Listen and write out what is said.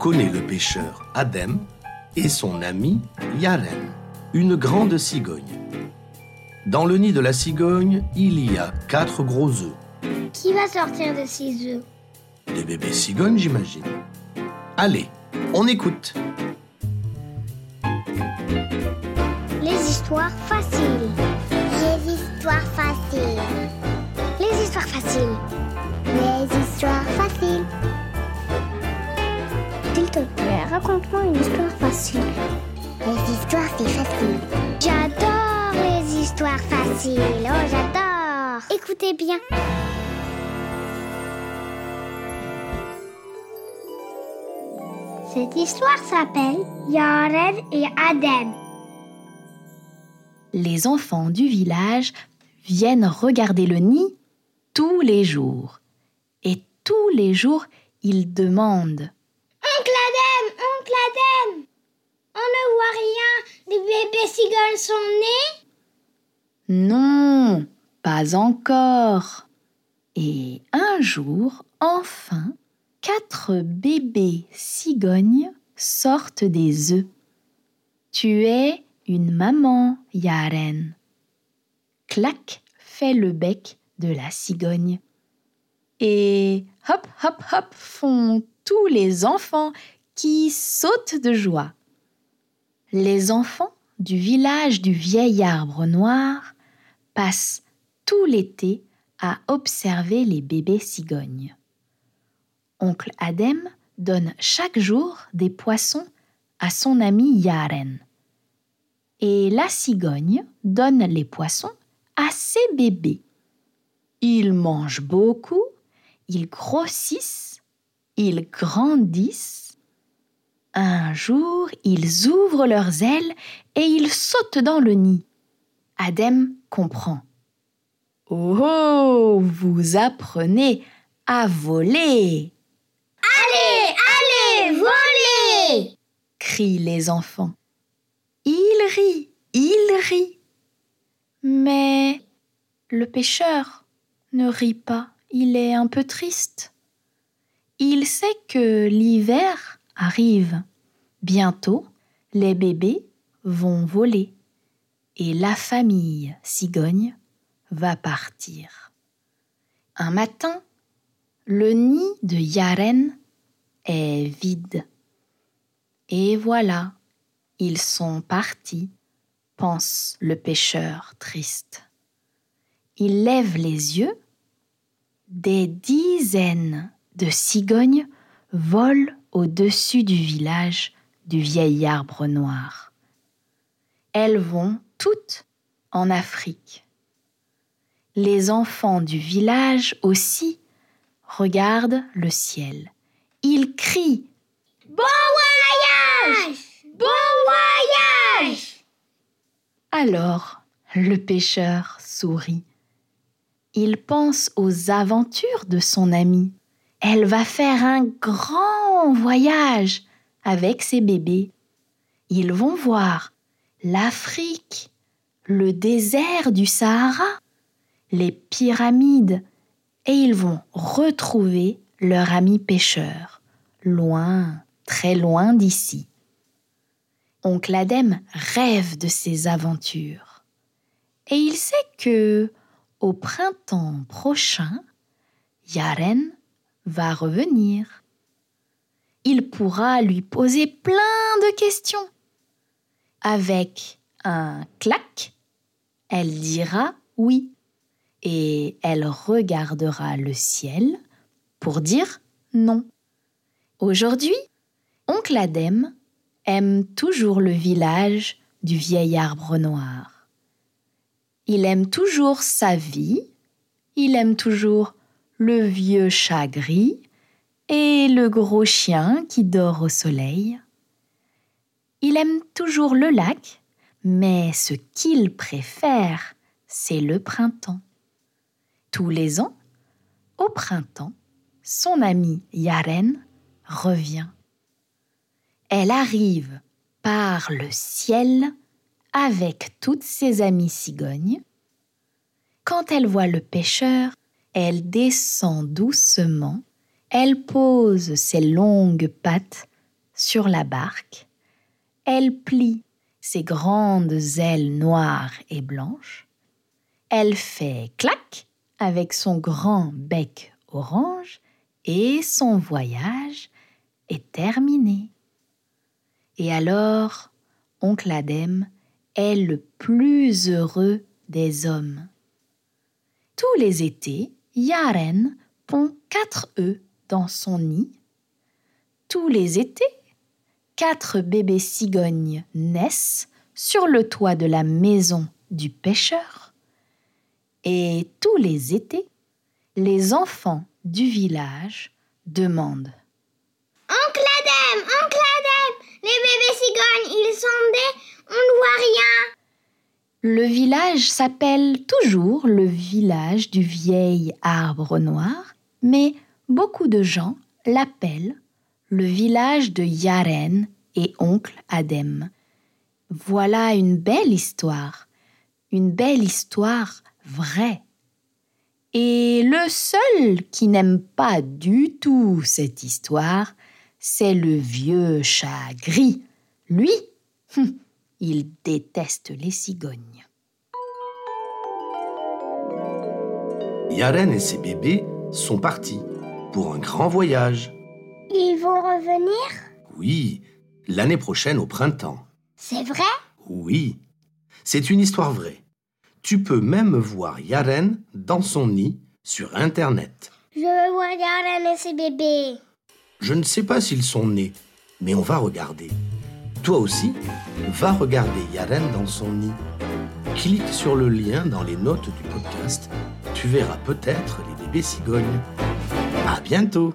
connaît le pêcheur Adem et son ami Yaren, une grande cigogne. Dans le nid de la cigogne, il y a quatre gros œufs. Qui va sortir de ces œufs? Des bébés cigognes, j'imagine. Allez, on écoute. Les histoires faciles. Les histoires faciles. Les histoires faciles. Les histoires faciles. Raconte-moi une histoire facile. Les histoires, c'est facile. J'adore les histoires faciles. Oh, j'adore. Écoutez bien. Cette histoire s'appelle Yaren et Adem. Les enfants du village viennent regarder le nid tous les jours. Et tous les jours, ils demandent Oncle Adem, oncle Adem, rien. Les bébés cigognes sont nés Non, pas encore. Et un jour, enfin, quatre bébés cigognes sortent des œufs. Tu es une maman, Yaren. Clac fait le bec de la cigogne. Et hop, hop, hop font tous les enfants qui sautent de joie. Les enfants du village du vieil arbre noir passent tout l'été à observer les bébés cigognes. Oncle Adem donne chaque jour des poissons à son ami Yaren. Et la cigogne donne les poissons à ses bébés. Ils mangent beaucoup, ils grossissent, ils grandissent. Un jour, ils ouvrent leurs ailes et ils sautent dans le nid. Adem comprend. Oh, vous apprenez à voler Allez, allez, volez crient les enfants. Il rit, il rit. Mais le pêcheur ne rit pas, il est un peu triste. Il sait que l'hiver arrive. Bientôt, les bébés vont voler et la famille cigogne va partir. Un matin, le nid de Yaren est vide. Et voilà, ils sont partis, pense le pêcheur triste. Il lève les yeux. Des dizaines de cigognes volent au-dessus du village du vieil arbre noir. Elles vont toutes en Afrique. Les enfants du village aussi regardent le ciel. Ils crient Bon voyage Bon voyage Alors le pêcheur sourit. Il pense aux aventures de son amie. Elle va faire un grand voyage avec ses bébés. Ils vont voir l'Afrique, le désert du Sahara, les pyramides, et ils vont retrouver leur ami pêcheur, loin, très loin d'ici. Oncle Adem rêve de ces aventures. Et il sait que, au printemps prochain, Yaren va revenir. Il pourra lui poser plein de questions. Avec un clac, elle dira oui et elle regardera le ciel pour dire non. Aujourd'hui, oncle Adem aime toujours le village du vieil arbre noir. Il aime toujours sa vie, il aime toujours le vieux chat gris et le gros chien qui dort au soleil. Il aime toujours le lac, mais ce qu'il préfère, c'est le printemps. Tous les ans, au printemps, son amie Yaren revient. Elle arrive par le ciel avec toutes ses amies cigognes. Quand elle voit le pêcheur, elle descend doucement, elle pose ses longues pattes sur la barque, elle plie ses grandes ailes noires et blanches, elle fait clac avec son grand bec orange et son voyage est terminé. Et alors, oncle Adem est le plus heureux des hommes. Tous les étés, Yaren pond quatre œufs dans son nid. Tous les étés, quatre bébés cigognes naissent sur le toit de la maison du pêcheur. Et tous les étés, les enfants du village demandent Oncle Oncle Adem, les bébés cigognes, ils sont des... On ne voit rien. Le village s'appelle toujours le village du vieil arbre noir, mais beaucoup de gens l'appellent le village de Yaren et oncle Adem. Voilà une belle histoire, une belle histoire vraie. Et le seul qui n'aime pas du tout cette histoire, c'est le vieux chat gris. Lui, il déteste les cigognes. Yaren et ses bébés sont partis pour un grand voyage. Ils vont revenir? Oui, l'année prochaine au printemps. C'est vrai? Oui, c'est une histoire vraie. Tu peux même voir Yaren dans son nid sur Internet. Je veux voir Yaren et ses bébés. Je ne sais pas s'ils sont nés, mais on va regarder. Toi aussi, va regarder Yaren dans son nid. Clique sur le lien dans les notes du podcast. Tu verras peut-être les bébés cigognes. À bientôt!